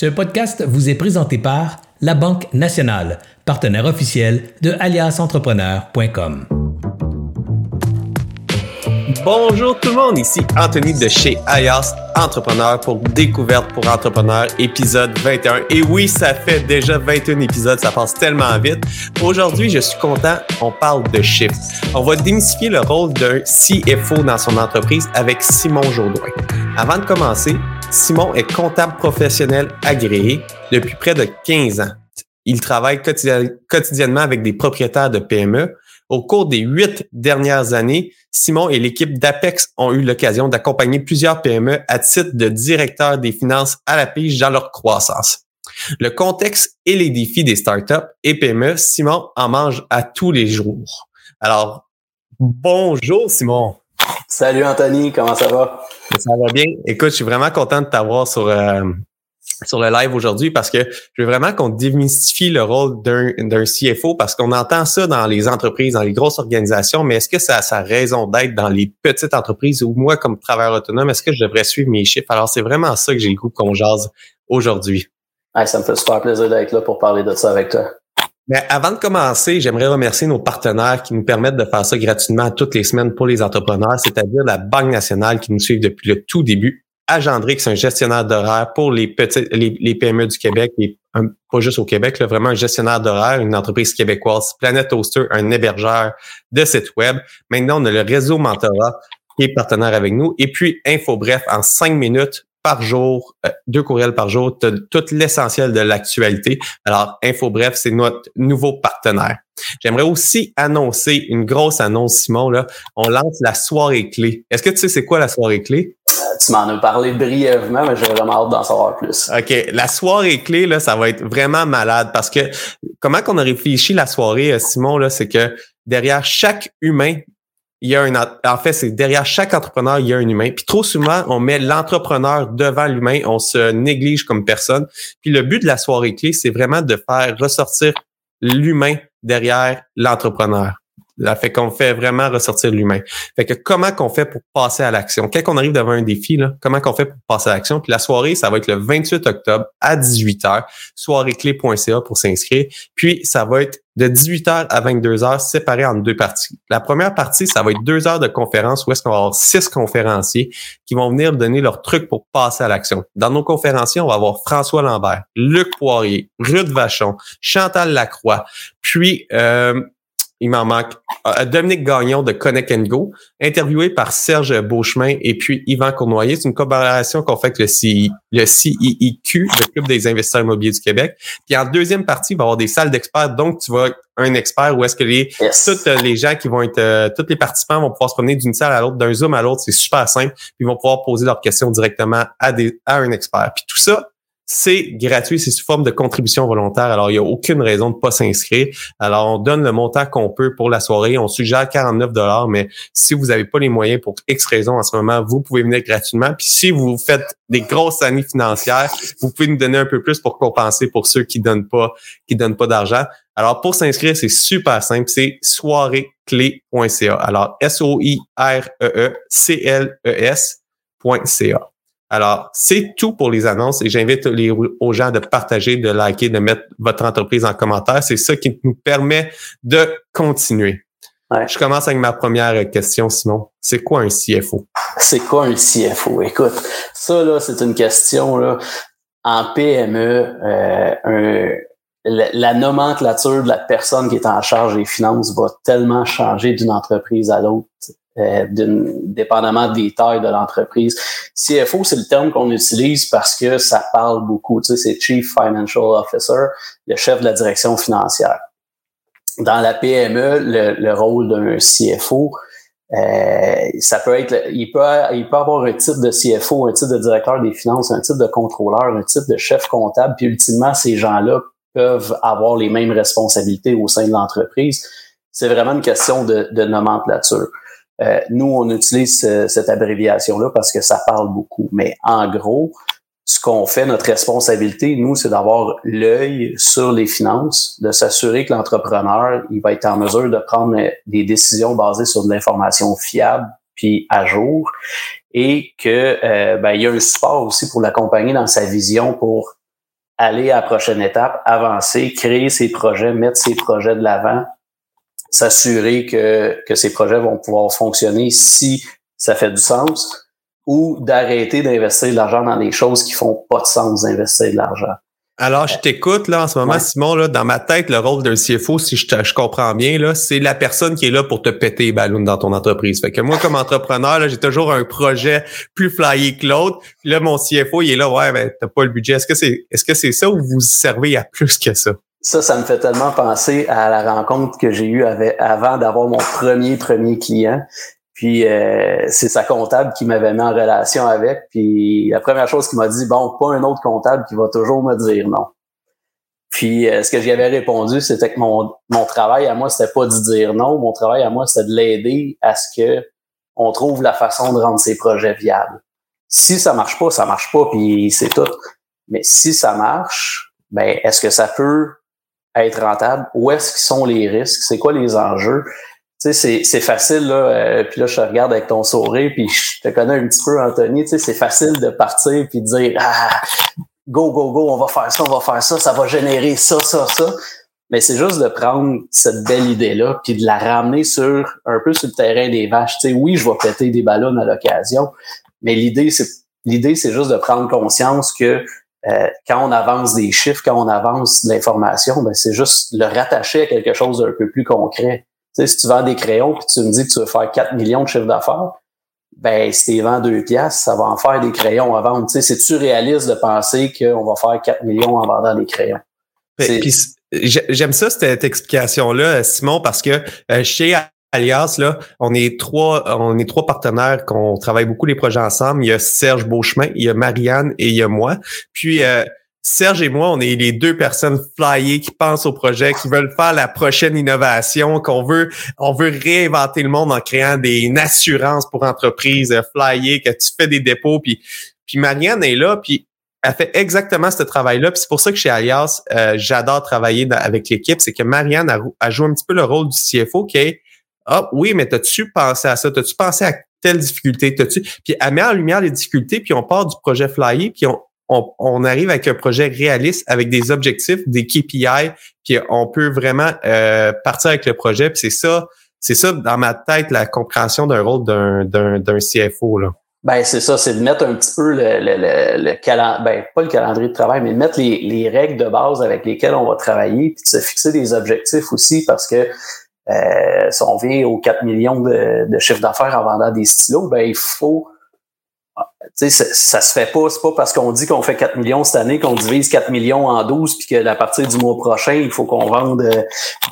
Ce podcast vous est présenté par La Banque Nationale, partenaire officiel de aliasentrepreneur.com. Bonjour tout le monde, ici Anthony de chez Alias Entrepreneur pour Découverte pour Entrepreneurs, épisode 21. Et oui, ça fait déjà 21 épisodes, ça passe tellement vite. Aujourd'hui, je suis content, on parle de chiffres. On va démystifier le rôle d'un CFO dans son entreprise avec Simon Jourdouin. Avant de commencer, Simon est comptable professionnel agréé depuis près de 15 ans. Il travaille quotidiennement avec des propriétaires de PME. Au cours des huit dernières années, Simon et l'équipe d'Apex ont eu l'occasion d'accompagner plusieurs PME à titre de directeur des finances à la pige dans leur croissance. Le contexte et les défis des startups et PME, Simon en mange à tous les jours. Alors, bonjour Simon. Salut Anthony, comment ça va? Ça va bien. Écoute, je suis vraiment content de t'avoir sur, euh, sur le live aujourd'hui parce que je veux vraiment qu'on démystifie le rôle d'un, d'un CFO parce qu'on entend ça dans les entreprises, dans les grosses organisations, mais est-ce que ça a sa raison d'être dans les petites entreprises ou moi, comme travailleur autonome, est-ce que je devrais suivre mes chiffres? Alors, c'est vraiment ça que j'ai le goût qu'on jase aujourd'hui. ça me fait super plaisir d'être là pour parler de ça avec toi. Mais avant de commencer, j'aimerais remercier nos partenaires qui nous permettent de faire ça gratuitement toutes les semaines pour les entrepreneurs, c'est-à-dire la Banque nationale qui nous suit depuis le tout début, Agendrix, c'est un gestionnaire d'horaire pour les petits, les, PME du Québec, et pas juste au Québec, là, vraiment un gestionnaire d'horaire, une entreprise québécoise. Planet Toaster, un hébergeur de site web. Maintenant, on a le réseau Mentorat qui est partenaire avec nous. Et puis, InfoBref, en cinq minutes, par jour, euh, deux courriels par jour, tu tout l'essentiel de l'actualité. Alors, InfoBref, c'est notre nouveau partenaire. J'aimerais aussi annoncer une grosse annonce, Simon. Là. On lance la soirée clé. Est-ce que tu sais c'est quoi la soirée clé? Euh, tu m'en as parlé brièvement, mais j'ai vraiment hâte d'en savoir plus. OK. La soirée clé, là, ça va être vraiment malade parce que comment qu'on a réfléchi la soirée, euh, Simon, là, c'est que derrière chaque humain, il y a un en fait c'est derrière chaque entrepreneur il y a un humain. Puis trop souvent on met l'entrepreneur devant l'humain on se néglige comme personne. Puis le but de la soirée clé c'est vraiment de faire ressortir l'humain derrière l'entrepreneur ça fait qu'on fait vraiment ressortir l'humain. Fait que comment qu'on fait pour passer à l'action? Quand on arrive devant un défi, là, comment qu'on fait pour passer à l'action? Puis la soirée, ça va être le 28 octobre à 18h, soireeclé.ca pour s'inscrire. Puis ça va être de 18h à 22h séparé en deux parties. La première partie, ça va être deux heures de conférence où est-ce qu'on va avoir six conférenciers qui vont venir donner leurs trucs pour passer à l'action. Dans nos conférenciers, on va avoir François Lambert, Luc Poirier, Ruth Vachon, Chantal Lacroix, puis euh, il m'en manque. Euh, Dominique Gagnon de Connect and Go, interviewé par Serge Beauchemin et puis Yvan Cournoyer. C'est une collaboration qu'on fait avec le, CI, le CIIQ, le Club des investisseurs immobiliers du Québec. Puis en deuxième partie, il va y avoir des salles d'experts. Donc, tu vas un expert où est-ce que les tous les gens qui vont être euh, tous les participants vont pouvoir se promener d'une salle à l'autre, d'un zoom à l'autre, c'est super simple, puis ils vont pouvoir poser leurs questions directement à des à un expert. Puis tout ça, c'est gratuit, c'est sous forme de contribution volontaire. Alors, il n'y a aucune raison de pas s'inscrire. Alors, on donne le montant qu'on peut pour la soirée. On suggère 49 dollars, mais si vous n'avez pas les moyens pour X raison en ce moment, vous pouvez venir gratuitement. Puis si vous faites des grosses années financières, vous pouvez nous donner un peu plus pour compenser pour ceux qui donnent pas, qui donnent pas d'argent. Alors, pour s'inscrire, c'est super simple. C'est soireeclé.ca. Alors, S-O-I-R-E-E-C-L-E-S.ca. Alors, c'est tout pour les annonces et j'invite les, aux gens de partager, de liker, de mettre votre entreprise en commentaire. C'est ça qui nous permet de continuer. Je commence avec ma première question, Simon. C'est quoi un CFO? C'est quoi un CFO? Écoute, ça, là, c'est une question, là, en PME, euh, la, nomenclature de la personne qui est en charge des finances va tellement changer d'une entreprise à l'autre. Euh, dépendamment des tailles de l'entreprise. CFO, c'est le terme qu'on utilise parce que ça parle beaucoup. Tu sais, c'est Chief Financial Officer, le chef de la direction financière. Dans la PME, le, rôle d'un CFO, euh, ça peut être, il peut, il peut avoir un titre de CFO, un titre de directeur des finances, un titre de contrôleur, un titre de chef comptable, puis ultimement, ces gens-là peuvent avoir les mêmes responsabilités au sein de l'entreprise. C'est vraiment une question de, de nomenclature. Euh, nous, on utilise cette abréviation-là parce que ça parle beaucoup. Mais en gros, ce qu'on fait, notre responsabilité, nous, c'est d'avoir l'œil sur les finances, de s'assurer que l'entrepreneur, il va être en mesure de prendre des décisions basées sur de l'information fiable puis à jour et que euh, ben, il y a un support aussi pour l'accompagner dans sa vision pour aller à la prochaine étape, avancer, créer ses projets, mettre ses projets de l'avant, s'assurer que, que ces projets vont pouvoir fonctionner si ça fait du sens ou d'arrêter d'investir de l'argent dans des choses qui font pas de sens d'investir de l'argent. Alors, je t'écoute là en ce moment, Simon. Là, dans ma tête, le rôle d'un CFO, si je, je comprends bien, là, c'est la personne qui est là pour te péter les ballons dans ton entreprise. Fait que moi, comme entrepreneur, j'ai toujours un projet plus flyé que l'autre. Puis là, mon CFO, il est là, ouais, ben, t'as pas le budget. Est-ce que c'est, est-ce que c'est ça ou vous servez à plus que ça? Ça, ça me fait tellement penser à la rencontre que j'ai eue avant d'avoir mon premier premier client. Puis euh, c'est sa comptable qui m'avait mis en relation avec. Puis la première chose qu'il m'a dit, bon, pas un autre comptable qui va toujours me dire non. Puis euh, ce que j'y avais répondu, c'était que mon, mon travail à moi, c'était pas de dire non. Mon travail à moi, c'était de l'aider à ce que on trouve la façon de rendre ses projets viables. Si ça marche pas, ça marche pas, puis c'est tout. Mais si ça marche, ben est-ce que ça peut être rentable? Où est-ce qu'ils sont les risques? C'est quoi les enjeux? tu sais, c'est facile, là, euh, puis là, je te regarde avec ton sourire, puis je te connais un petit peu, Anthony, tu sais, c'est facile de partir puis de dire, ah, go, go, go, on va faire ça, on va faire ça, ça va générer ça, ça, ça. Mais c'est juste de prendre cette belle idée-là, puis de la ramener sur, un peu sur le terrain des vaches. Tu sais, oui, je vais péter des ballons à l'occasion, mais l'idée, c'est l'idée, c'est juste de prendre conscience que euh, quand on avance des chiffres, quand on avance de l'information, ben c'est juste le rattacher à quelque chose d'un peu plus concret si tu vends des crayons puis tu me dis que tu veux faire 4 millions de chiffre d'affaires, ben si tu vends 2 piastres, ça va en faire des crayons à vendre. C'est-tu réaliste de penser qu'on va faire 4 millions en vendant des crayons? J'aime ça, cette explication-là, Simon, parce que euh, chez Alias, là, on est trois, on est trois partenaires qu'on travaille beaucoup les projets ensemble. Il y a Serge Beauchemin, il y a Marianne et il y a moi. Puis euh, Serge et moi, on est les deux personnes flyées qui pensent au projet, qui veulent faire la prochaine innovation, qu'on veut, on veut réinventer le monde en créant des assurances pour entreprises euh, flyées, que tu fais des dépôts, puis, puis Marianne est là, puis elle fait exactement ce travail-là. Puis c'est pour ça que chez Alias, euh, j'adore travailler avec l'équipe, c'est que Marianne a, joué un petit peu le rôle du CFO qui Ah oui, mais t'as-tu pensé à ça? T'as-tu pensé à telle difficulté? T'as-tu? Puis elle met en lumière les difficultés, puis on part du projet Flyer, puis on, on, arrive avec un projet réaliste, avec des objectifs, des KPI, puis on peut vraiment euh, partir avec le projet. Puis c'est ça, c'est ça dans ma tête la compréhension d'un rôle d'un, d'un, d'un CFO là. Ben c'est ça, c'est de mettre un petit peu le, le, le, calendrier, ben pas le calendrier de travail, mais de mettre les, les règles de base avec lesquelles on va travailler, puis de se fixer des objectifs aussi, parce que euh, si on vient aux 4 millions de, de chiffre d'affaires en vendant des stylos, ben il faut sais, ça, ça se fait pas. C'est pas parce qu'on dit qu'on fait 4 millions cette année qu'on divise 4 millions en 12 puis que à partir du mois prochain, il faut qu'on vende, euh,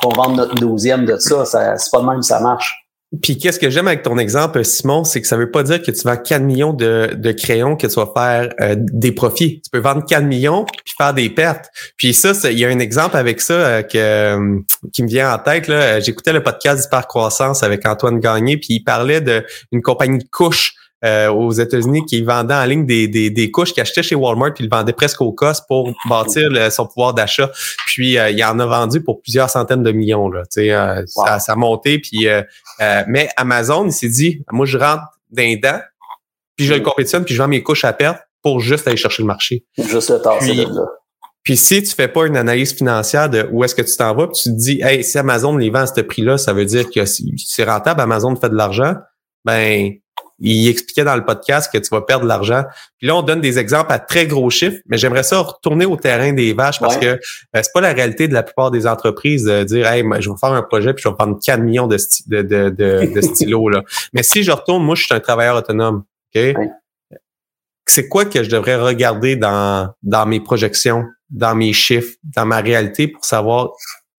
qu'on vende notre douzième de ça. ça c'est pas de même ça marche. Puis qu'est-ce que j'aime avec ton exemple, Simon, c'est que ça veut pas dire que tu vends 4 millions de, crayons que tu vas faire euh, des profits. Tu peux vendre 4 millions puis faire des pertes. Puis ça, il y a un exemple avec ça euh, que, qui me vient en tête. J'écoutais le podcast Croissance avec Antoine Gagné, puis il parlait d'une compagnie de couches euh, aux États-Unis qui vendait en ligne des, des, des couches qu'il achetait chez Walmart puis il vendait presque au cost pour bâtir son pouvoir d'achat. Puis euh, il en a vendu pour plusieurs centaines de millions. Là, euh, ça, ça a monté. Puis, mais Amazon, il s'est dit, moi je rentre d'un dent, puis je le compétitionne, puis je vends mes couches à perte pour juste aller chercher le marché. Juste le temps, puis, puis si tu fais pas une analyse financière de où est-ce que tu t'en vas, puis tu te dis, hey, si Amazon les vend à ce prix-là, ça veut dire que c'est rentable, Amazon fait de l'argent, ben il expliquait dans le podcast que tu vas perdre de l'argent. Puis là, on donne des exemples à très gros chiffres, mais j'aimerais ça retourner au terrain des vaches parce que euh, c'est pas la réalité de la plupart des entreprises de dire Hey, je vais faire un projet puis je vais vendre 4 millions de, de, de, de, stylos. Là. Mais si je retourne, moi, je suis un travailleur autonome. OK? C'est quoi que je devrais regarder dans, dans mes projections, dans mes chiffres, dans ma réalité pour savoir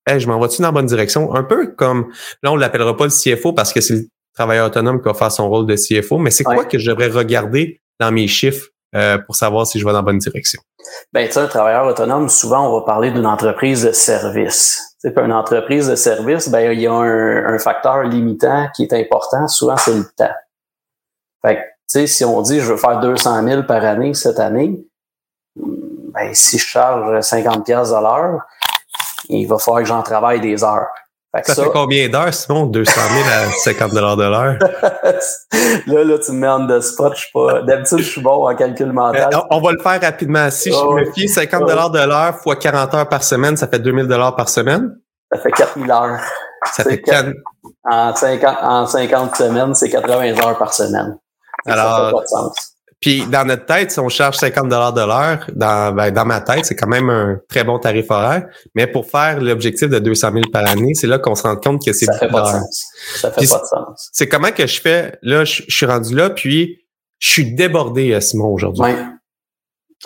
Hey, je m'en vais-tu dans la bonne direction? Un peu comme, là, on l'appellera pas le CFO parce que c'est travailleur autonome qui va faire son rôle de CFO, mais c'est quoi que je devrais regarder dans mes chiffres euh, pour savoir si je vais dans la bonne direction? Ben, tu sais, un travailleur autonome, souvent, on va parler d'une entreprise de service. Tu sais, une entreprise de service, ben, il y a un, facteur limitant qui est important. Souvent, c'est le temps. Fait que, tu sais, si on dit, je veux faire 200 000 par année cette année, ben, si je charge 50 pièces à l'heure, il va falloir que j'en travaille des heures. Ça, fait combien d'heures, Simon? 200 000 à 50 de l'heure? là, là, tu me mets en the spot. Je suis pas... D'habitude, je suis bon en calcul mental. Euh, on va le faire rapidement. Si je me fie 50 de l'heure fois 40 heures par semaine, ça fait 2000 par semaine? Ça fait 4000 heures. Ça fait 4... En 50, en 50 semaines, c'est 80 heures par semaine. Alors, ça fait pas de sens. Puis dans notre tête, si on charge 50 dollars de l'heure, dans, ben, dans ma tête, c'est quand même un très bon tarif horaire. Mais pour faire l'objectif de 200 000 par année, c'est là qu'on se rend compte que c'est Ça fait pas de sens. Ça fait pas de sens. C'est comment que je fais, là, je, suis rendu là, puis je suis débordé, Simon, aujourd'hui. Ouais.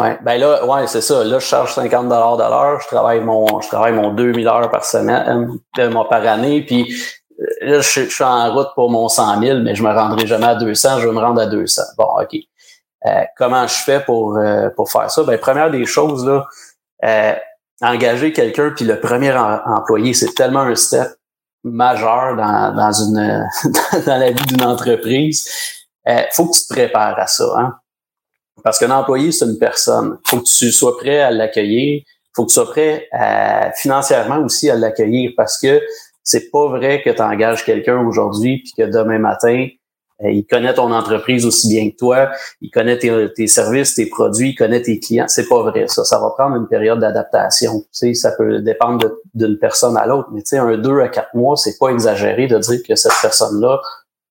Ouais. Ben là, ouais, c'est ça. Là, je charge 50 dollars de l'heure. Je travaille mon, je travaille mon 2000 heures par semaine, euh, par année. Puis euh, là, je, je, suis en route pour mon 100 000, mais je me rendrai jamais à 200. Je vais me rendre à 200. Bon, OK. Euh, comment je fais pour, euh, pour faire ça? Ben, première des choses, là, euh, engager quelqu'un, puis le premier employé, c'est tellement un step majeur dans, dans, une, dans la vie d'une entreprise. Euh, faut que tu te prépares à ça. Hein? Parce qu'un employé, c'est une personne. faut que tu sois prêt à l'accueillir. faut que tu sois prêt financièrement aussi à l'accueillir parce que c'est pas vrai que tu engages quelqu'un aujourd'hui puis que demain matin, il connaît ton entreprise aussi bien que toi, il connaît tes, services, tes produits, il connaît tes clients. C'est pas vrai, ça. Ça va prendre une période d'adaptation. Tu sais, ça peut dépendre d'une personne à l'autre, mais tu sais, un deux à quatre mois, c'est pas exagéré de dire que cette personne-là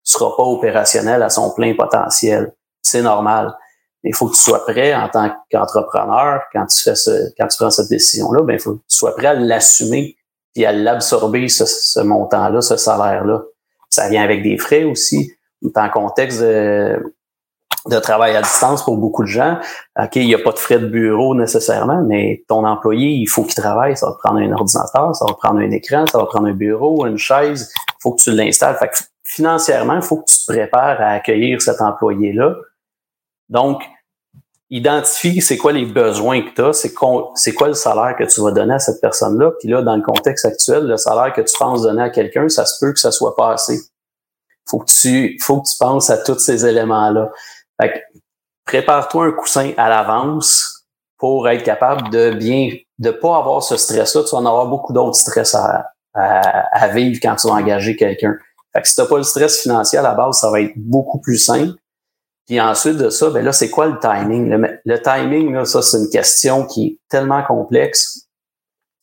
sera pas opérationnelle à son plein potentiel. C'est normal. Il faut que tu sois prêt en tant qu'entrepreneur quand tu fais ce, quand tu prends cette décision-là, ben il faut que tu sois prêt à l'assumer et à l'absorber ce, ce montant-là, ce salaire-là. Ça vient avec des frais aussi en contexte de, de, travail à distance pour beaucoup de gens. OK, il n'y a pas de frais de bureau nécessairement, mais ton employé, il faut qu'il travaille. Ça va prendre un ordinateur, ça va prendre un écran, ça va prendre un bureau, une chaise. Il faut que tu l'installes. Fait que financièrement, il faut que tu te prépares à accueillir cet employé-là. Donc, identifie c'est quoi les besoins que tu as, c'est quoi le salaire que tu vas donner à cette personne-là. Puis là, dans le contexte actuel, le salaire que tu penses donner à quelqu'un, ça se peut que ça soit pas assez faut que tu faut que tu penses à tous ces éléments-là. Fait prépare-toi un coussin à l'avance pour être capable de bien de pas avoir ce stress-là. Tu vas en avoir beaucoup d'autres stress à, à, vivre quand tu vas engager quelqu'un. Fait que si t'as pas le stress financier à la base, ça va être beaucoup plus simple. Puis ensuite de ça, ben là, c'est quoi le timing? Le, timing, là, ça, c'est une question qui est tellement complexe.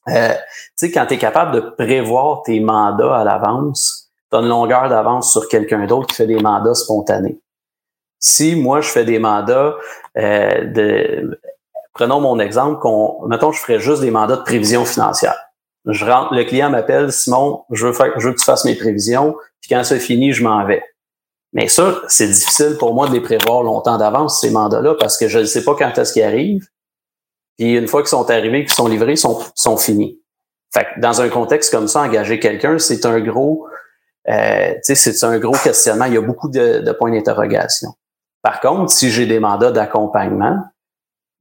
Euh, tu sais, quand tu es capable de prévoir tes mandats à l'avance, as une longueur d'avance sur quelqu'un d'autre qui fait des mandats spontanés. Si moi, je fais des mandats euh, de... Prenons mon exemple, qu'on, mettons, je ferais juste des mandats de prévision financière. Je rentre, le client m'appelle, Simon, je veux, faire, je veux que tu fasses mes prévisions, puis quand c'est fini, je m'en vais. Mais ça, c'est difficile pour moi de les prévoir longtemps d'avance, ces mandats-là, parce que je ne sais pas quand est-ce qu'ils arrivent. Puis une fois qu'ils sont arrivés, qu'ils sont livrés, ils sont, sont finis. Fait que dans un contexte comme ça, engager quelqu'un, c'est un gros, euh, c'est un gros questionnement. Il y a beaucoup de, de points d'interrogation. Par contre, si j'ai des mandats d'accompagnement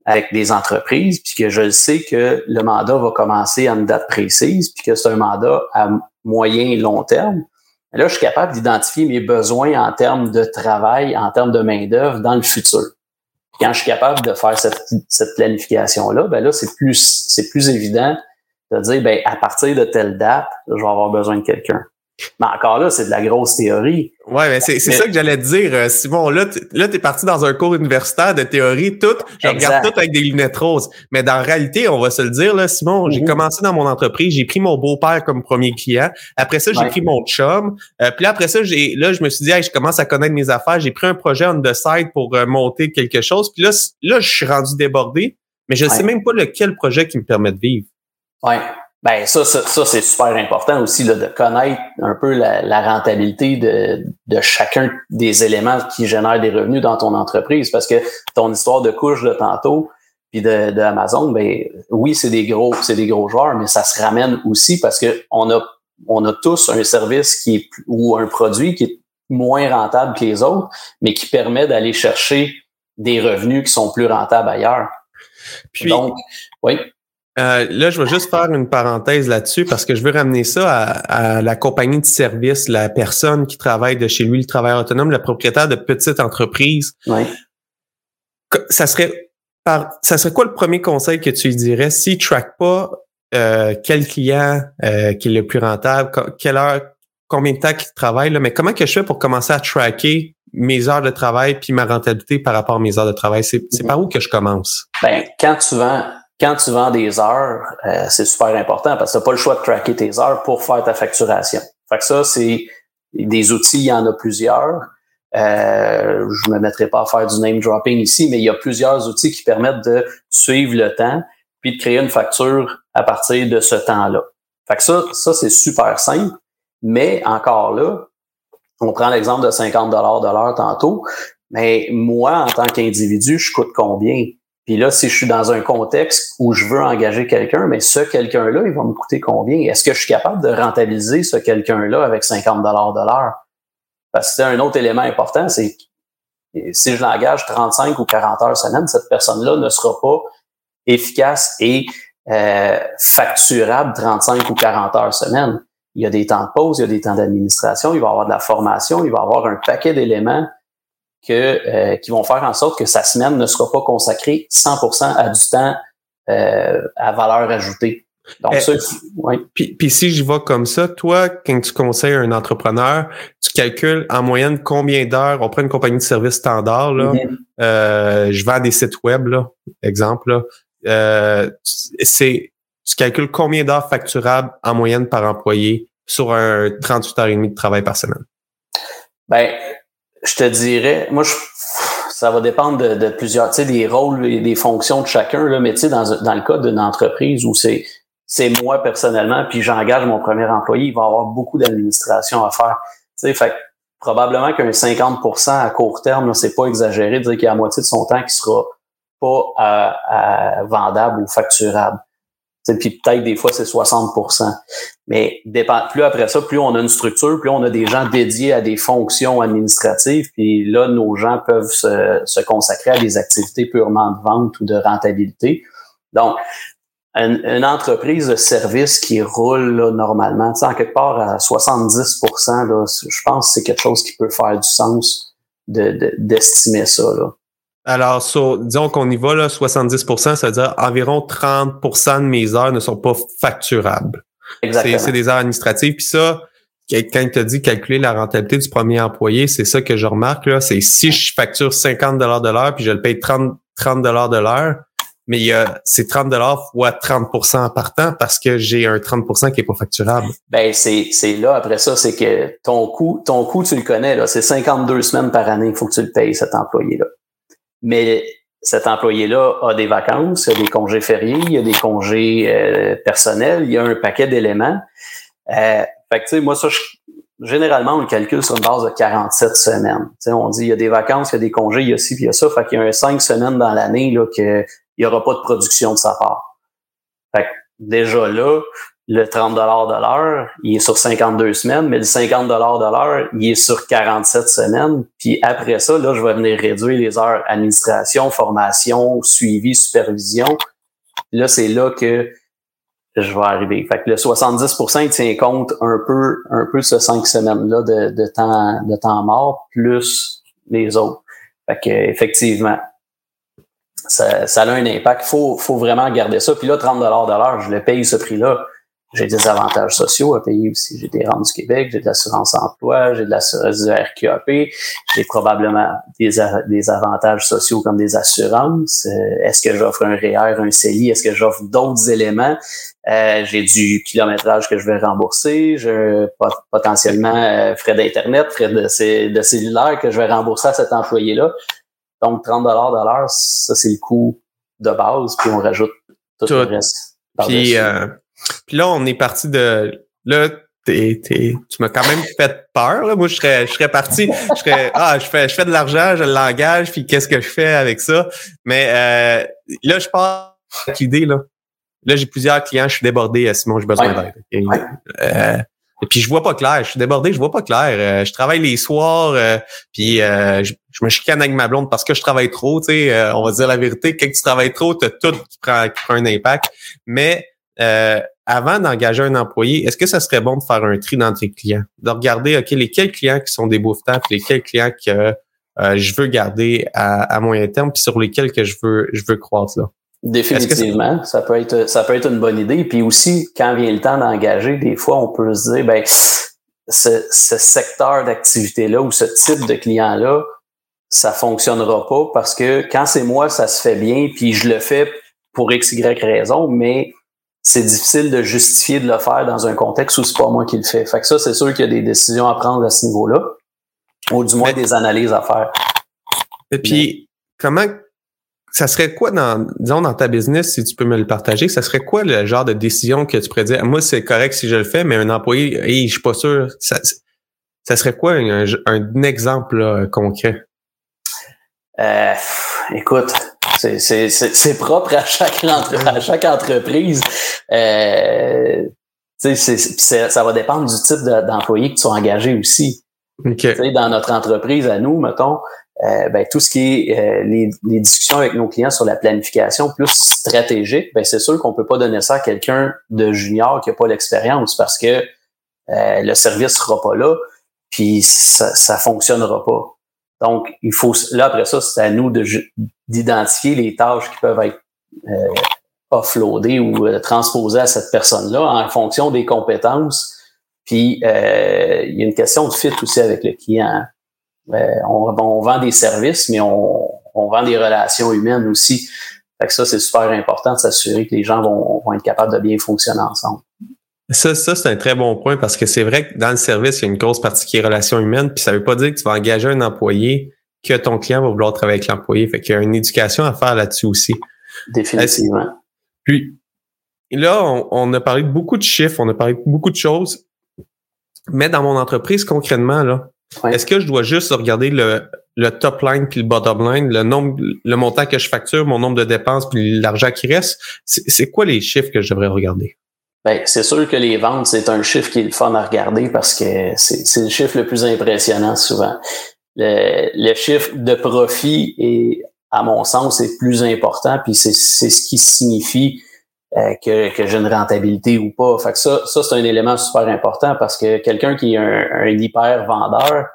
avec des entreprises, puis que je sais que le mandat va commencer à une date précise, puis que c'est un mandat à moyen et long terme, là, je suis capable d'identifier mes besoins en termes de travail, en termes de main-d'œuvre dans le futur. Quand je suis capable de faire cette, cette planification-là, ben là, c'est plus, c'est plus évident de dire, ben, à partir de telle date, je vais avoir besoin de quelqu'un. Mais encore là, c'est de la grosse théorie. Ouais, mais c'est ça que j'allais te dire, euh, Simon. Là, là, t'es parti dans un cours universitaire de théorie, tout. Je regarde tout avec des lunettes roses. Mais dans la réalité, on va se le dire, là, Simon, j'ai mhm. commencé dans mon entreprise, j'ai pris mon beau-père comme premier client. Après ça, j'ai pris mon chum. Euh, puis là, après ça, j'ai, là, je me suis dit, je commence à connaître mes affaires. J'ai pris un projet on the side pour euh, monter quelque chose. Puis là, là, je suis rendu débordé, mais je ne sais même pas lequel projet qui me permet de vivre. Ouais. Ben ça, ça, ça c'est super important aussi là, de connaître un peu la, la, rentabilité de, de chacun des éléments qui génèrent des revenus dans ton entreprise. Parce que ton histoire de couche de tantôt, puis de, de, Amazon, ben oui, c'est des gros, c'est des gros joueurs, mais ça se ramène aussi parce que on a, on a tous un service qui est ou un produit qui est moins rentable que les autres, mais qui permet d'aller chercher des revenus qui sont plus rentables ailleurs. Puis, Donc, oui. Euh, là, je vais juste faire une parenthèse là-dessus parce que je veux ramener ça à, la compagnie de service, la personne qui travaille de chez lui, le travailleur autonome, le propriétaire de petite entreprise. Ouais. Ça serait ça serait quoi le premier conseil que tu lui dirais? S'il ne traque pas euh, quel client euh, qui est le plus rentable, quelle heure, combien de temps qu'il travaille, là, mais comment que je fais pour commencer à tracker mes heures de travail puis ma rentabilité par rapport à mes heures de travail? C'est, c'est par où que je commence? Ben, quand tu vends, quand tu vends des heures, euh, c'est super important parce que tu n'as pas le choix de tracker tes heures pour faire ta facturation. Fait que ça, c'est des outils, il y en a plusieurs. Euh, je me mettrai pas à faire du name dropping ici, mais il y a plusieurs outils qui permettent de suivre le temps puis de créer une facture à partir de ce temps-là. Fait que ça, ça c'est super simple. Mais encore là, on prend l'exemple de 50 dollars de l'heure tantôt. Mais moi, en tant qu'individu, je coûte combien? Puis là, si je suis dans un contexte où je veux engager quelqu'un, mais ce quelqu'un-là, il va me coûter combien? Est-ce que je suis capable de rentabiliser ce quelqu'un-là avec 50 dollars de l'heure? Parce que c'est un autre élément important, c'est si je l'engage 35 ou 40 heures semaine, cette personne-là ne sera pas efficace et euh, facturable 35 ou 40 heures semaine. Il y a des temps de pause, il y a des temps d'administration, il va y avoir de la formation, il va y avoir un paquet d'éléments que, euh, qui vont faire en sorte que sa semaine ne sera pas consacrée 100% à du temps euh, à valeur ajoutée. Donc, eh, ça, oui. Puis, puis si je vois comme ça, toi, quand tu conseilles un entrepreneur, tu calcules en moyenne combien d'heures, on prend une compagnie de service standard, là, mm-hmm. euh, je vends des sites web, là, exemple, là, euh, c'est tu calcules combien d'heures facturables en moyenne par employé sur un 38 heures et demie de travail par semaine? Ben, je te dirais, moi, je, ça va dépendre de, de plusieurs, tu sais, des rôles et des fonctions de chacun, là, mais tu sais, dans, dans le cas d'une entreprise où c'est c'est moi personnellement, puis j'engage mon premier employé, il va avoir beaucoup d'administration à faire. Tu sais, fait probablement qu'un 50% à court terme, c'est pas exagéré de dire qu'il y a la moitié de son temps qui sera pas vendable ou facturable. Puis peut-être des fois c'est 60% Mais plus après ça, plus on a une structure, plus on a des gens dédiés à des fonctions administratives. Puis là, nos gens peuvent se, se consacrer à des activités purement de vente ou de rentabilité. Donc, une, entreprise de service qui roule là, normalement, en quelque part à 70 là, je pense que c'est quelque chose qui peut faire du sens d'estimer de, ça. Là. Alors, disons qu'on y va, là, 70% ça veut dire environ 30% de mes heures ne sont pas facturables. C'est des heures administratives. Puis ça, quand tu as dit calculer la rentabilité du premier employé, c'est ça que je remarque, là. C'est si je facture 50 de l'heure puis je le paye 30, 30 de l'heure, mais il y a c'est 30 dollars fois 30% par temps parce que j'ai un 30% qui est pas facturable. Ben c'est c'est là après ça c'est que ton coût ton coût tu le connais là, c'est 52 semaines par année, il faut que tu le payes cet employé là. Mais cet employé-là a des vacances, il a des congés fériés, il y a des congés euh, personnels, il y a un paquet d'éléments. Euh, fait que, tu sais, moi, ça, généralement, on le calcule sur une base de 47 semaines. Tu sais, on dit, il y a des vacances, il y a des congés, il y a ci, puis il y a ça. Fait qu'il y a un 5 semaines dans l'année, là, qu'il n'y aura pas de production de sa part. Fait que, déjà là, le 30 de l'heure, il est sur 52 semaines, mais le 50 de l'heure, il est sur 47 semaines. Puis après ça, là, je vais venir réduire les heures administration, formation, suivi, supervision. Là, c'est là que je vais arriver. Fait que le 70 il tient compte un peu, un peu ce cinq semaines-là de, de, temps, de temps mort, plus les autres. Fait que, effectivement, ça, ça a un impact. Faut, faut vraiment garder ça. Puis là, 30 de l'heure, je le paye ce prix-là j'ai des avantages sociaux à payer aussi. J'ai des rentes du Québec, j'ai de l'assurance emploi, j'ai de l'assurance du RQAP, j'ai probablement des, des avantages sociaux comme des assurances. Euh, est-ce que j'offre un REER, un CELI? Est-ce que j'offre d'autres éléments? Euh, j'ai du kilométrage que je vais rembourser, j'ai potentiellement euh, frais d'Internet, frais de, de cellulaire que je vais rembourser à cet employé-là. Donc, 30 de l'heure, ça, c'est le coût de base, puis on rajoute tout, le reste. Puis, puis là, on est parti de là, tu m'as quand même fait peur. Là. Moi, je serais, je serais parti, je serais Ah, je fais, je fais de l'argent, je l'engage, puis qu'est-ce que je fais avec ça? Mais euh, là, je pars avec l'idée, là. Là, j'ai plusieurs clients, je suis débordé, Simon, j'ai besoin d'aide. Euh, et puis je vois pas clair, je suis débordé, je vois pas clair. Euh, je travaille les soirs, euh, puis euh, je, me chicane avec ma blonde parce que je travaille trop. Tu sais, on va dire la vérité. Quand tu travailles trop, t'as tout qui prend, qui prend un impact. Mais euh, avant d'engager un employé, est-ce que ça serait bon de faire un tri dans tes clients? De regarder, OK, lesquels clients qui sont des bouffetants, puis lesquels clients que euh, je veux garder à, moyen terme, puis sur lesquels que je veux je veux croître là? Définitivement, ça peut être ça peut être une bonne idée. Puis aussi, quand vient le temps d'engager, des fois, on peut se dire, ben, ce, ce secteur d'activité-là ou ce type de client-là, ça fonctionnera pas parce que quand c'est moi, ça se fait bien, puis je le fais pour x, y raison, mais c'est difficile de justifier de le faire dans un contexte où c'est pas moi qui le fais. Fait que ça, c'est sûr qu'il y a des décisions à prendre à ce niveau-là, ou du moins des analyses à faire. Et puis, comment ça serait quoi dans, disons, dans ta business, si tu peux me le partager, ça serait quoi le genre de décision que tu pourrais dire, moi, c'est correct si je le fais, mais un employé, hey, je suis pas sûr, ça, ça serait quoi un, un exemple concret? Euh, écoute, c'est propre à chaque, à chaque entreprise. Euh, ça va dépendre du type d'employé que tu as engagé aussi. Dans notre entreprise, à nous, mettons, euh, ben, tout ce qui est euh, les, les, discussions avec nos clients sur la planification plus stratégique, ben, c'est sûr qu'on peut pas donner ça à quelqu'un de junior qui a pas l'expérience parce que euh, le service sera pas là, puis ça, ça fonctionnera pas. Donc, il faut là après ça, c'est à nous d'identifier les tâches qui peuvent être euh, offloadées ou euh, transposées à cette personne-là en fonction des compétences. Puis, euh, il y a une question de fit aussi avec le client. Hein. Euh, on, on, vend des services, mais on, on, vend des relations humaines aussi. Fait que ça, c'est super important de s'assurer que les gens vont, vont être capables de bien fonctionner ensemble. Ça, ça c'est un très bon point parce que c'est vrai que dans le service, il y a une grosse partie qui est relations humaines, puis ça veut pas dire que tu vas engager un employé que ton client va vouloir travailler avec l'employé. Fait qu'il y a une éducation à faire là-dessus aussi. Définitivement. Puis là, on, a parlé de beaucoup de chiffres, on a parlé de beaucoup de choses. Mais dans mon entreprise, concrètement, là, est-ce que je dois juste regarder le, le top line puis le bottom line, le nombre, le montant que je facture, mon nombre de dépenses puis l'argent qui reste? C'est quoi les chiffres que je devrais regarder? Ben, c'est sûr que les ventes, c'est un chiffre qui est le fun à regarder parce que c'est le chiffre le plus impressionnant souvent. Le, le, chiffre de profit est, à mon sens, est plus important, puis c'est ce qui signifie euh, que, que j'ai une rentabilité ou pas. Fait que ça, ça c'est un élément super important parce que quelqu'un qui est un, un hyper vendeur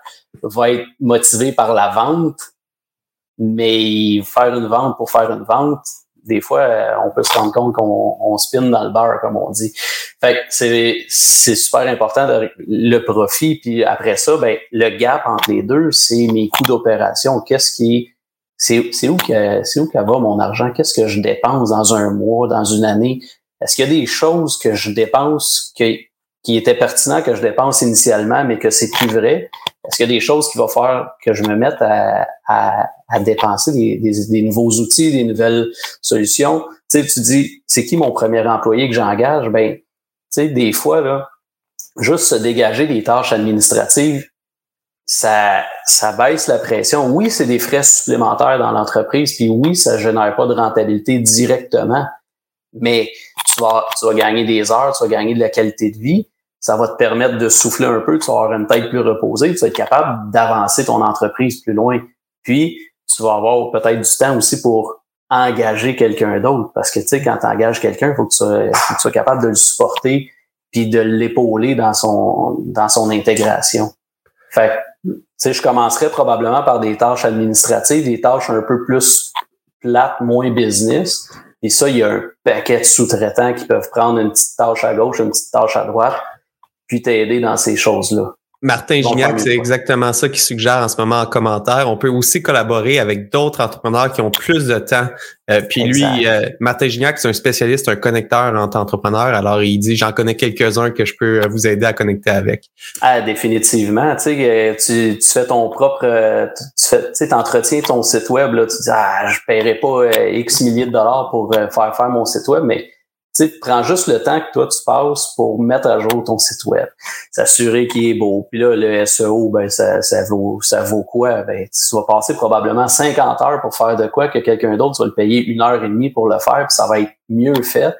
va être motivé par la vente, mais faire une vente pour faire une vente, des fois, euh, on peut se rendre compte qu'on on spin dans le bar, comme on dit. Fait c'est, c'est super important de, le profit. Puis après ça, ben, le gap entre les deux, c'est mes coûts d'opération. Qu'est-ce qui c'est, c'est où que c'est où va mon argent? Qu'est-ce que je dépense dans un mois, dans une année? Est-ce qu'il y a des choses que je dépense que, qui étaient pertinentes que je dépense initialement, mais que c'est plus vrai? Est-ce qu'il y a des choses qui vont faire que je me mette à, à, à dépenser des, des, des, nouveaux outils, des nouvelles solutions? Tu sais, tu dis, c'est qui mon premier employé que j'engage? Ben, tu sais, des fois, là, juste se dégager des tâches administratives, ça, ça baisse la pression. Oui, c'est des frais supplémentaires dans l'entreprise, puis oui, ça génère pas de rentabilité directement, mais tu vas, tu vas gagner des heures, tu vas gagner de la qualité de vie, ça va te permettre de souffler un peu, tu vas avoir une tête plus reposée, tu vas être capable d'avancer ton entreprise plus loin. Puis, tu vas avoir peut-être du temps aussi pour engager quelqu'un d'autre. Parce que, tu sais, quand tu engages quelqu'un, il faut, que tu sois capable de le supporter puis de l'épauler dans son, dans son intégration. Fait tu sais, je commencerai probablement par des tâches administratives, des tâches un peu plus plates, moins business. Et ça, il y a un paquet de sous-traitants qui peuvent prendre une petite tâche à gauche, une petite tâche à droite, puis t'aider dans ces choses-là. Martin Gignac, c'est exactement ça qu'il suggère en ce moment en commentaire. On peut aussi collaborer avec d'autres entrepreneurs qui ont plus de temps. Euh, puis lui, euh, Martin Gignac, c'est un spécialiste, un connecteur entre entrepreneurs. Alors, il dit, j'en connais quelques-uns que je peux euh, vous aider à connecter avec. Ah, définitivement. Tu sais, tu, tu fais ton propre, tu fais, tu sais, entretiens ton site web, là, tu dis, ah, je paierai pas X milliers de dollars pour faire faire mon site web, mais tu prends juste le temps que toi tu passes pour mettre à jour ton site web, s'assurer qu'il est beau. Puis là, le SEO, ben ça, ça vaut ça vaut quoi? Ben tu vas passer probablement 50 heures pour faire de quoi que quelqu'un d'autre va le payer une heure et demie pour le faire, puis ça va être mieux fait.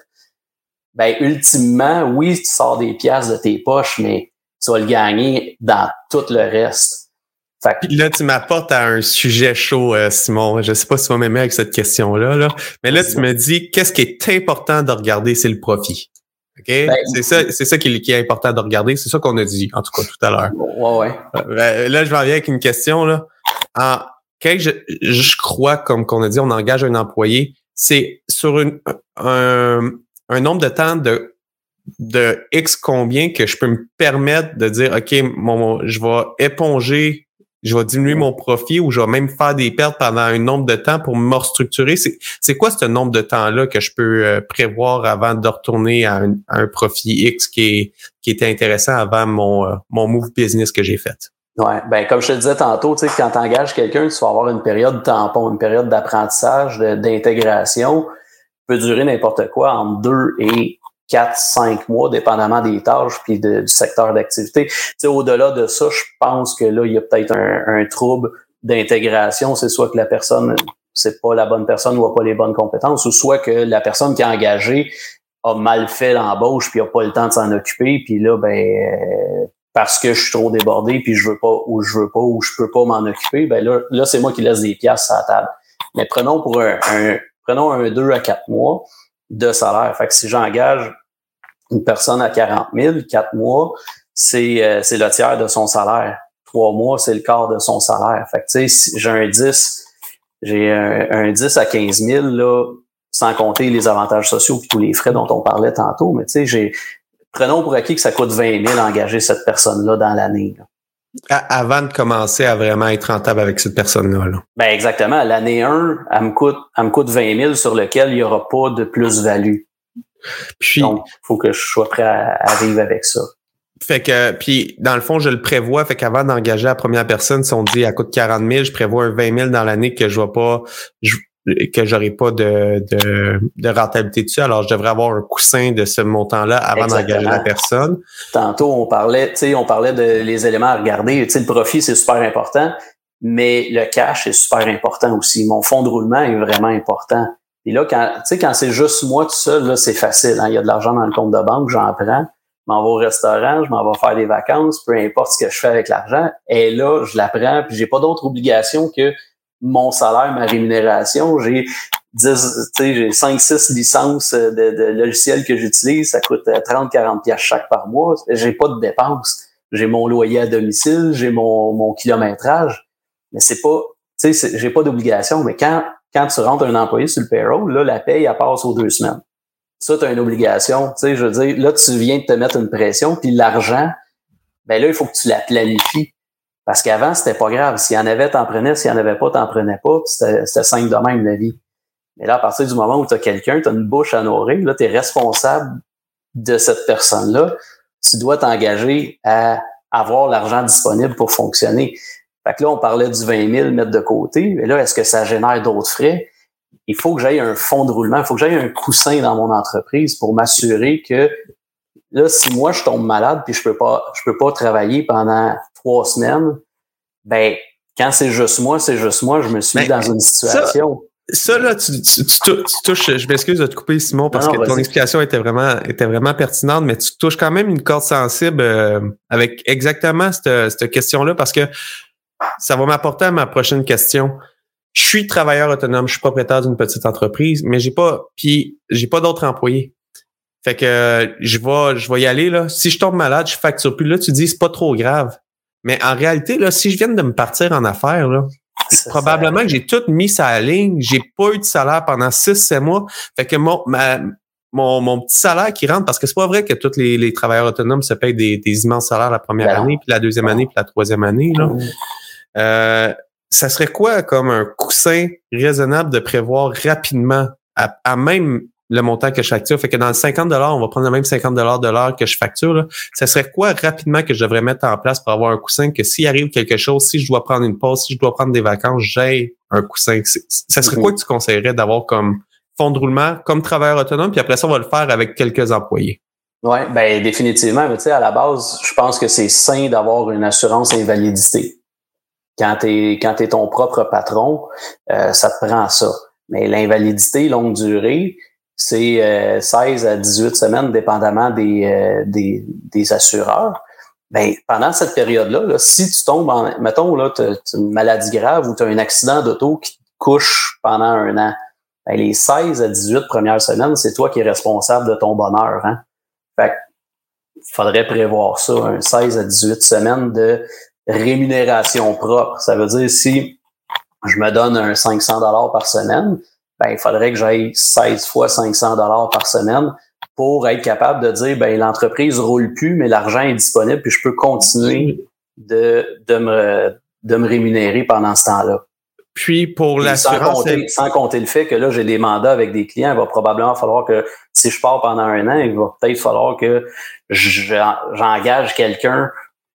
Ben ultimement, oui, tu sors des pièces de tes poches, mais tu vas le gagner dans tout le reste. Puis là, tu m'apportes à un sujet chaud, euh, Simon. Je sais pas si tu vas m'aimer avec cette question-là, là. mais là, tu me dis qu'est-ce qui est important de regarder, c'est le profit? OK? Ben, c'est ça, c'est ça qui est, important de regarder. C'est ça qu'on a dit, en tout cas, tout à l'heure. Ouais, ouais. Ben, là, je vais revenir avec une question, là. En, quand je, je crois, comme qu'on a dit, on engage un employé, c'est sur une, un, un nombre de temps de de X combien que je peux me permettre de dire, OK, mon, je vais éponger, je vais diminuer mon profit ou je vais même faire des pertes pendant un nombre de temps pour me restructurer. C'est quoi ce nombre de temps-là que je peux euh, prévoir avant de retourner à un, profit X qui, est, qui était intéressant avant mon, euh, mon move business que j'ai fait? Ouais, ben comme je te disais tantôt, tu sais, quand tu engages quelqu'un, tu vas avoir une période de tampon, une période d'apprentissage, d'intégration, peut durer n'importe quoi entre deux et quatre, cinq mois, dépendamment des tâches puis du secteur d'activité. Au-delà de ça, je pense que là, il y a peut-être un, trouble d'intégration. C'est soit que la personne, c'est pas la bonne personne ou a pas les bonnes compétences, ou soit que la personne qui est engagée a mal fait l'embauche puis a pas le temps de s'en occuper, puis là, ben parce que je suis trop débordé puis je veux pas ou je veux pas ou je peux pas m'en occuper, ben là, là c'est moi qui laisse des pièces à la table. Mais prenons pour un, un prenons un 2 à 4 mois de salaire. Fait que si j'engage une personne à 40 000, 4 mois, c'est euh, le tiers de son salaire. Trois mois, c'est le quart de son salaire. Fait que si j'ai un 10, j'ai un, un, 10 à 15 000, là, sans compter les avantages sociaux et tous les frais dont on parlait tantôt. Mais j'ai prenons pour acquis que ça coûte 20 000 engager cette personne-là dans l'année. Avant de commencer à vraiment être rentable avec cette personne-là. Là? Ben exactement. L'année 1, elle me coûte, elle me coûte 20 000 sur lequel il n'y aura pas de plus-value. Puis, Donc, il faut que je sois prêt à, vivre avec ça. Fait que, puis dans le fond, je le prévois. Fait qu'avant d'engager la première personne, si on dit elle coûte 40 000, je prévois un 20 000 dans l'année que je vois pas, que j'aurai pas de, de, de, rentabilité dessus. Alors, je devrais avoir un coussin de ce montant-là avant d'engager la personne. Tantôt, on parlait, tu sais, on parlait de les éléments à regarder. Tu sais, le profit, c'est super important, mais le cash est super important aussi. Mon fonds de roulement est vraiment important. Et là, quand, tu sais, quand c'est juste moi tout seul, là, c'est facile. Hein? Il y a de l'argent dans le compte de banque, j'en prends. Je m'en vais au restaurant, je m'en vais faire des vacances, peu importe ce que je fais avec l'argent. Et là, je la prends, puis j'ai pas d'autre obligation que mon salaire, ma rémunération. J'ai 10, j'ai 5, 6 licences de, de logiciels que j'utilise. Ça coûte 30, 40 pièces chaque par mois. J'ai pas de dépenses. J'ai mon loyer à domicile, j'ai mon, mon kilométrage. Mais c'est pas, tu sais, j'ai pas d'obligation. Mais quand quand tu rentres un employé sur le payroll, là, la paye, elle passe aux deux semaines. Ça, tu as une obligation. Tu sais, je veux dire, là, tu viens de te mettre une pression, puis l'argent, ben là, il faut que tu la planifies. Parce qu'avant, c'était pas grave. S'il y en avait, t'en prenais. S'il y en avait pas, t'en prenais pas. C'était simple de même, la vie. Mais là, à partir du moment où tu as quelqu'un, tu as une bouche à nourrir, là, tu es responsable de cette personne-là. Tu dois t'engager à avoir l'argent disponible pour fonctionner. Fait que là, on parlait du 20 000 mettre de côté. Mais là, est-ce que ça génère d'autres frais? Il faut que j'aille un fonds de roulement, il faut que j'aille un coussin dans mon entreprise pour m'assurer que là, si moi je tombe malade puis je peux pas, je peux pas travailler pendant trois semaines, ben quand c'est juste moi, c'est juste moi, je me suis dans une situation. Ça, là, tu, touches, je m'excuse de te couper, Simon, parce que ton explication était vraiment, était vraiment pertinente, mais tu touches quand même une corde sensible euh, avec exactement cette, cette question-là, parce que ça va m'apporter à ma prochaine question. Je suis travailleur autonome, je suis propriétaire d'une petite entreprise, mais j'ai pas, puis j'ai pas d'autres employés. Fait que je vais, je vais y aller là. Si je tombe malade, je facture plus. Là, tu dis c'est pas trop grave. Mais en réalité, là, si je viens de me partir en affaires, là, probablement que j'ai tout mis ça à la ligne. J'ai pas eu de salaire pendant 6-7 mois. Fait que mon, mon, mon, petit salaire qui rentre, parce que c'est pas vrai que tous les, les travailleurs autonomes se payent des, des immenses salaires la première ben année, puis la deuxième année, puis la troisième année. Là. Euh, ça serait quoi comme un coussin raisonnable de prévoir rapidement à, même le montant que je facture? Fait que dans le 50 on va prendre le même 50 de l'heure que je facture. Là. Ça serait quoi rapidement que je devrais mettre en place pour avoir un coussin que s'il arrive quelque chose, si je dois prendre une pause, si je dois prendre des vacances, j'ai un coussin? Ça serait quoi que tu conseillerais d'avoir comme fonds de roulement, comme travailleur autonome, puis après ça, on va le faire avec quelques employés? Oui, ben définitivement. Mais tu sais, à la base, je pense que c'est sain d'avoir une assurance invalidité. Quand tu es, quand es ton propre patron, euh, ça te prend ça. Mais l'invalidité longue durée, c'est euh, 16 à 18 semaines, dépendamment des, euh, des, des, assureurs. Ben, pendant cette période-là, là, si tu tombes en, mettons, là, tu as une maladie grave ou tu as un accident d'auto qui te couche pendant un an, ben, les 16 à 18 premières semaines, c'est toi qui es responsable de ton bonheur. Hein? Fait faudrait prévoir ça, un 16 à 18 semaines de rémunération propre. Ça veut dire si je me donne un 500 dollars par semaine, ben, il faudrait que j'aille 16 fois 500 dollars par semaine pour être capable de dire, ben, l'entreprise roule plus, mais l'argent est disponible, puis je peux continuer de, de, me, de me rémunérer pendant ce temps-là. Puis pour l'assurance. Sans, compter le fait que là, j'ai des mandats avec des clients, il va probablement falloir que si je pars pendant un an, il va peut-être falloir que j'engage quelqu'un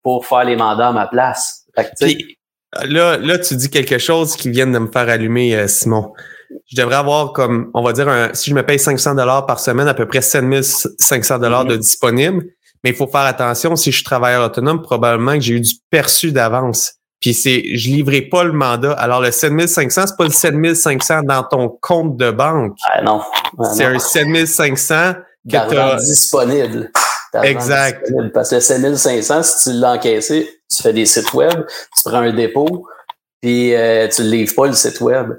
pour faire les mandats à ma place. Puis, là, là, tu dis quelque chose qui vient de me faire allumer, euh, Simon. Je devrais avoir comme, on va dire, un, si je me paye 500 dollars par semaine, à peu près 7500 dollars de disponible. Mais il faut faire attention, si je suis travailleur autonome, probablement que j'ai eu du perçu d'avance. Puis c'est, je livrerai pas le mandat. Alors le 7500, c'est pas le 7500 dans ton compte de banque. Ah non. c'est un 7500 que tu disponible. Exact. Disponible. Parce que le 7500, si tu l'as encaissé, tu fais des sites web, tu prends un dépôt, puis euh, tu ne livres pas le site web.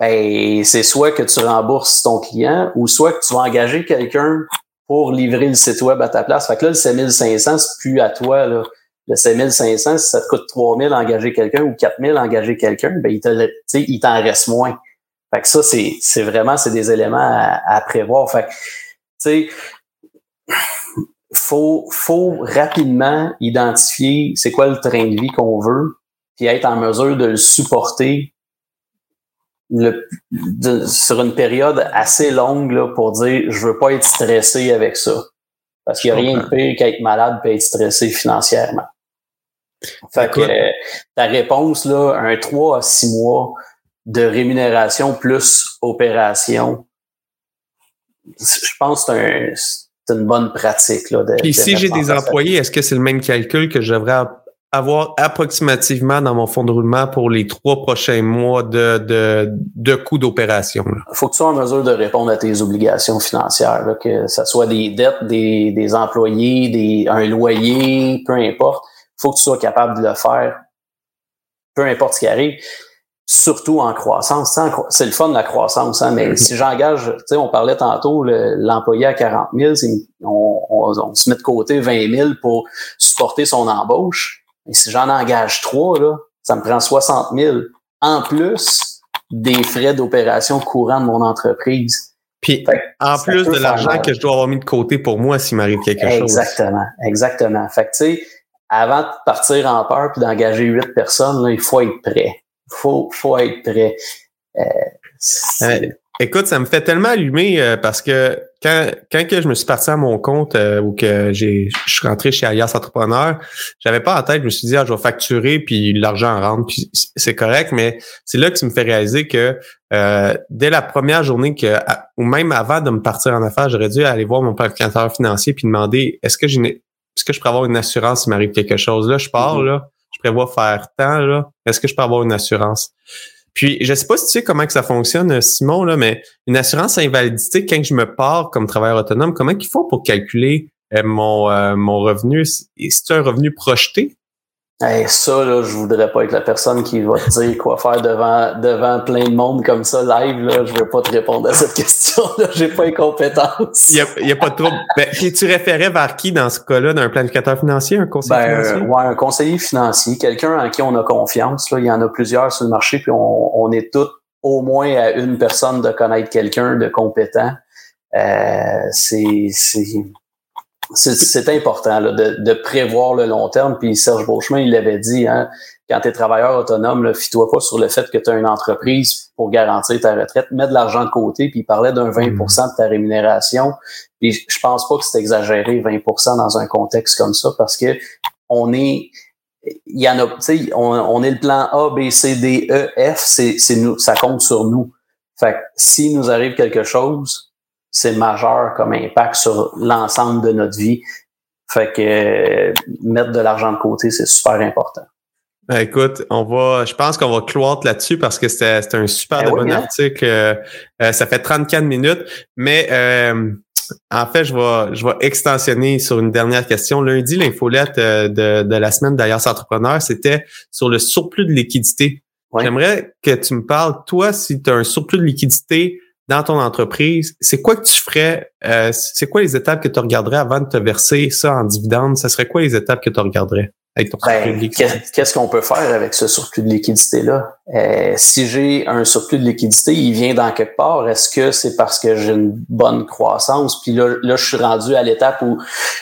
Ben, c'est soit que tu rembourses ton client ou soit que tu vas engager quelqu'un pour livrer le site web à ta place. Fait que là, le 7500, c'est plus à toi. Là le 5500, si ça te coûte 3000 engager quelqu'un ou 4000 engager quelqu'un, ben, il, il t'en reste moins. Fait que ça, c'est, c'est vraiment, c'est des éléments à, prévoir. Fait tu sais, faut, faut rapidement identifier c'est quoi le train de vie qu'on veut, puis être en mesure de le supporter le, sur une période assez longue là, pour dire je veux pas être stressé avec ça. Parce qu'il n'y a rien de pire qu'être malade et être stressé financièrement. Fait que euh, ta réponse, là, un 3 à 6 mois de rémunération plus opération, je pense que c'est une bonne pratique. Là, de, si j'ai des employés, est-ce que c'est le même calcul que je devrais avoir approximativement dans mon fonds de roulement pour les trois prochains mois de, de, de coûts d'opération? Il faut que tu sois en mesure de répondre à tes obligations financières, que ce soit des dettes des, des employés, des, un loyer, peu importe faut que tu sois capable de le faire, peu importe ce qui arrive, surtout en croissance. C'est le fun de la croissance, hein, mais si j'engage, tu sais, on parlait tantôt, l'employé à 40 000, on, on, se met de côté 20 000 pour supporter son embauche. Et si j'en engage trois, là, ça me prend 60 000 en plus des frais d'opération courants de mon entreprise. Puis, en plus de l'argent que je dois avoir mis de côté pour moi s'il m'arrive quelque chose. Exactement, exactement. Fait que, tu sais, avant de partir en peur puis d'engager huit personnes, là, il faut être prêt. Il faut, faut être prêt. Euh, euh, écoute, ça me fait tellement allumer euh, parce que quand, quand que je me suis parti à mon compte ou que j'ai je suis rentré chez Alias Entrepreneur, j'avais pas en tête, je me suis dit ah, je vais facturer puis l'argent rentre puis c'est correct, mais c'est là que tu me fais réaliser que dès la première journée que ou même avant de me partir en affaires, j'aurais dû aller voir mon planificateur financier puis demander est-ce que j'ai est-ce que je peux avoir une assurance s'il m'arrive quelque chose? Là, je pars, mm-hmm. là, je prévois faire tant, là. Est-ce que je peux avoir une assurance? Puis, je sais pas si tu sais comment que ça fonctionne, Simon, là, mais une assurance invalidité, quand je me pars comme travailleur autonome, comment qu'il faut pour calculer euh, mon, euh, mon revenu? C'est un revenu projeté? Hey, ça, là, je voudrais pas être la personne qui va te dire quoi faire devant, devant plein de monde comme ça, live. Là. Je veux pas te répondre à cette question-là. J'ai pas les compétences. Il y a, y a, pas de trouble. Ben, tu référais vers qui dans ce cas-là, d'un planificateur financier, un conseiller ben, financier? ouais, un conseiller financier, quelqu'un en qui on a confiance. Là. Il y en a plusieurs sur le marché, puis on, on est tous au moins à une personne de connaître quelqu'un de compétent. Euh, c'est c'est important de, de, prévoir le long terme. Puis Serge Beauchemin, il l'avait dit, hein, quand tu es travailleur autonome, fie-toi pas sur le fait que tu as une entreprise pour garantir ta retraite. Mets de l'argent de côté, puis il parlait d'un 20 mm. de ta rémunération. Puis je pense pas que c'est exagéré 20% dans un contexte comme ça, parce que on est il y en a, tu sais, on, on, est le plan A, B, C, D, E, F, c'est, nous, ça compte sur nous. Fait que si nous arrive quelque chose, c'est majeur comme impact sur l'ensemble de notre vie. Fait que euh, mettre de l'argent de côté, c'est super important. Ben, écoute, on va, je pense qu'on va cloître là-dessus parce que c'était un super ben bon hein? article. Euh, euh, ça fait 34 minutes, mais en fait, je vais, je vais extensionner sur une dernière question. Lundi, l'infolette de, de la semaine d'Alias Entrepreneur, c'était sur le surplus de liquidité. J'aimerais que tu me parles, toi, si tu as un surplus de liquidité dans ton entreprise, c'est quoi que tu ferais? Euh, c'est quoi les étapes que tu regarderais avant de te verser ça en dividende? Ce serait quoi les étapes que tu regarderais avec ton Ben, surplus de liquidité? qu'est- Qu'est-ce qu'on peut faire avec ce surplus de liquidité-là? Euh, si j'ai un surplus de liquidité, il vient dans quelque part. Est-ce que c'est parce que j'ai une bonne croissance? Puis là, là, je suis rendu à l'étape où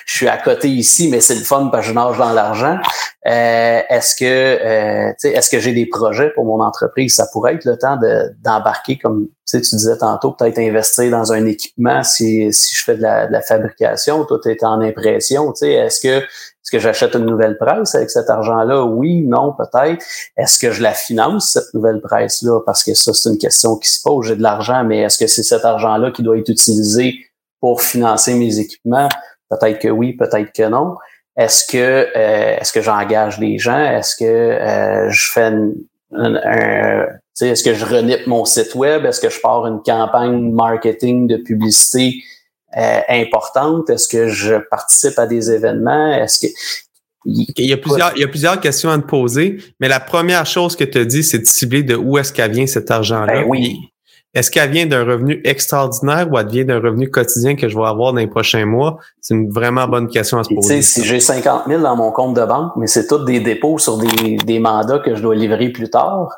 je suis à côté ici, mais c'est le fun parce que je nage dans l'argent. Euh, est-ce que euh, tu sais, est-ce que j'ai des projets pour mon entreprise? Ça pourrait être le temps de- d'embarquer, comme tu sais, tu disais tantôt, peut-être investir dans un équipement si, si je fais de la, de la fabrication, toi, tu es en impression. Est-ce que est-ce que j'achète une nouvelle presse avec cet argent-là? Oui, non, peut-être. Est-ce que je la finance, cette nouvelle presse-là? Parce que ça, c'est une question qui se pose. J'ai de l'argent, mais est-ce que c'est cet argent-là qui doit être utilisé pour financer mes équipements? Peut-être que oui, peut-être que non. Est-ce que euh, est-ce que j'engage des gens? Est-ce que euh, je fais une, un- est-ce que je renipe mon site web? Est-ce que je pars une campagne marketing de publicité euh, importante? Est-ce que je participe à des événements? Est-ce que Il y, a plusieurs, il y a plusieurs questions à te poser, mais la première chose que tu as dit, c'est de cibler de où est-ce qu'elle vient cet argent-là. Ben oui. Est-ce qu'elle vient d'un revenu extraordinaire ou elle vient d'un revenu quotidien que je vais avoir dans les prochains mois? C'est une vraiment bonne question à se poser. si j'ai 50 000 dans mon compte de banque, mais c'est tous des dépôts sur des, des mandats que je dois livrer plus tard.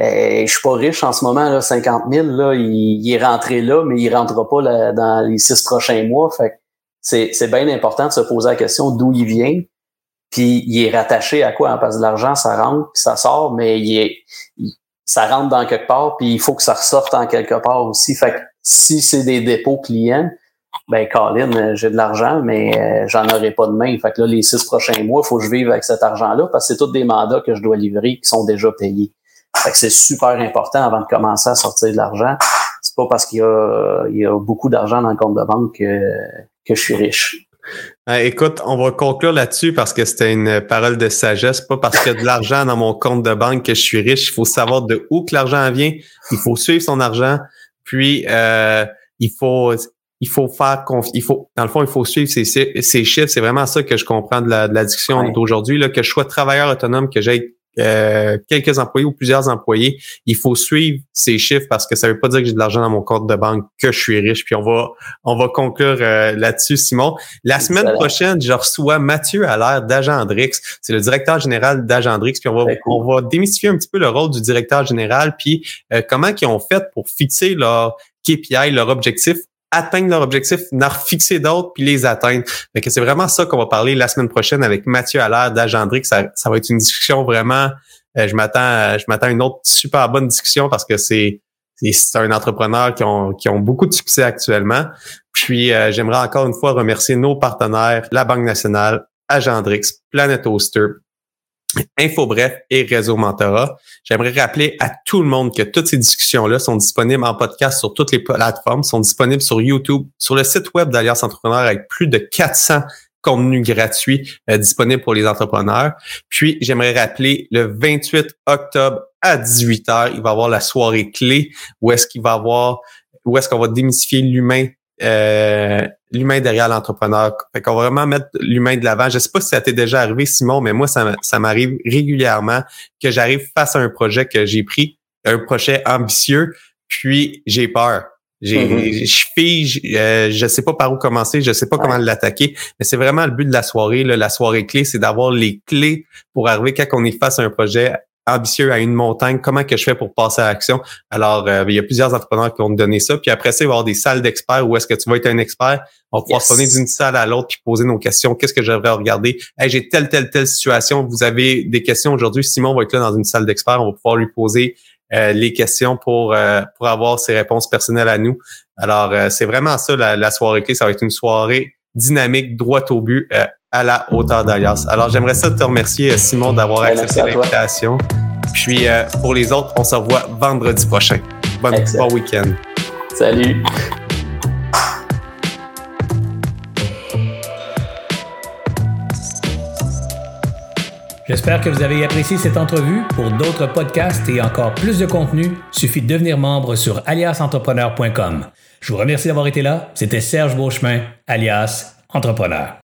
Euh, je suis pas riche en ce moment, là, 50 000, là, il, il est rentré là, mais il rentrera pas là, dans les six prochains mois. Fait c'est bien important de se poser la question d'où il vient. Puis il est rattaché à quoi? hein? Parce que l'argent, ça rentre, puis ça sort, mais il est, il- ça rentre dans quelque part, puis il faut que ça ressorte en quelque part aussi. Fait que si c'est des dépôts clients, ben Colin, euh, j'ai de l'argent, mais euh, j'en aurai pas demain. Fait que là, les six prochains mois, il faut que je vive avec cet argent-là parce que c'est tous des mandats que je dois livrer qui sont déjà payés. Fait que c'est super important avant de commencer à sortir de l'argent. C'est pas parce qu'il y a, il y a beaucoup d'argent dans le compte de banque que, que je suis riche. Euh, écoute, on va conclure là-dessus parce que c'était une parole de sagesse. Pas parce qu'il y a de l'argent dans mon compte de banque que je suis riche. Il faut savoir de où que l'argent vient. Il faut suivre son argent. Puis euh, il faut il faut faire il faut dans le fond il faut suivre ses, ses chiffres. C'est vraiment ça que je comprends de la, de la discussion Ouais. d'aujourd'hui là. Que je sois travailleur autonome, que j'ai euh, quelques employés ou plusieurs employés, il faut suivre ces chiffres parce que ça veut pas dire que j'ai de l'argent dans mon compte de banque que je suis riche. Puis on va on va conclure euh, là-dessus, Simon. La semaine Excellent. prochaine, je reçois Mathieu Allaire d'Agendrix. C'est le directeur général d'Agendrix. Puis on va, cool. on va démystifier un petit peu le rôle du directeur général, puis euh, comment ils ont fait pour fixer leur KPI, leur objectif atteindre leur objectif, en fixer d'autres puis les atteindre. Que c'est vraiment ça qu'on va parler la semaine prochaine avec Mathieu Allaire d'Agendrix. Ça, ça va être une discussion vraiment euh, je m'attends à- je m'attends à une autre super bonne discussion parce que c'est c'est c'est un entrepreneur qui ont, qui ont beaucoup de succès actuellement. Puis, euh, j'aimerais encore une fois remercier nos partenaires, la Banque nationale, Agendrix, Planet Oster, InfoBref et Réseau Mentorat. J'aimerais rappeler à tout le monde que toutes ces discussions-là sont disponibles en podcast sur toutes les plateformes, sont disponibles sur YouTube, sur le site web d'Alliance Entrepreneur avec plus de 400 contenus gratuits euh, disponibles pour les entrepreneurs. Puis, j'aimerais rappeler le 28 octobre à 18h, il va y avoir la soirée clé où est-ce qu'il va avoir, où est-ce qu'on va démystifier l'humain euh, l'humain derrière l'entrepreneur. Fait qu'on va vraiment mettre l'humain de l'avant. Je sais pas si ça t'est déjà arrivé, Simon, mais moi, ça, ça m'arrive régulièrement que j'arrive face à un projet que j'ai pris, un projet ambitieux, puis j'ai peur. J'ai, Mhm. je fige, euh, je sais pas par où commencer, je sais pas Ouais. comment l'attaquer, mais c'est vraiment le but de la soirée. Là. La soirée clé, c'est d'avoir les clés pour arriver quand on est face à un projet ambitieux à une montagne, comment que je fais pour passer à l'action? Alors, euh, il y a plusieurs entrepreneurs qui vont te donner ça. Puis après ça, il va y avoir des salles d'experts où est-ce que tu vas être un expert. On va pouvoir Yes. d'une salle à l'autre puis poser nos questions. Qu'est-ce que j'aimerais regarder? Hey, j'ai telle, telle, telle situation. Vous avez des questions aujourd'hui. Simon va être là dans une salle d'experts. On va pouvoir lui poser euh, les questions pour, euh, pour avoir ses réponses personnelles à nous. Alors, euh, c'est vraiment ça, la, la soirée clé. Ça va être une soirée dynamique, droite au but, euh, à la hauteur d'Alias. Alors, j'aimerais ça te remercier, euh, Simon, d'avoir accepté l'invitation. Puis, euh, pour les autres, on se revoit vendredi prochain. Bonne, bon week-end. Salut! J'espère que vous avez apprécié cette entrevue. Pour d'autres podcasts et encore plus de contenu, suffit de devenir membre sur aliasentrepreneur.com. Je vous remercie d'avoir été là. C'était Serge Beauchemin, alias Entrepreneur.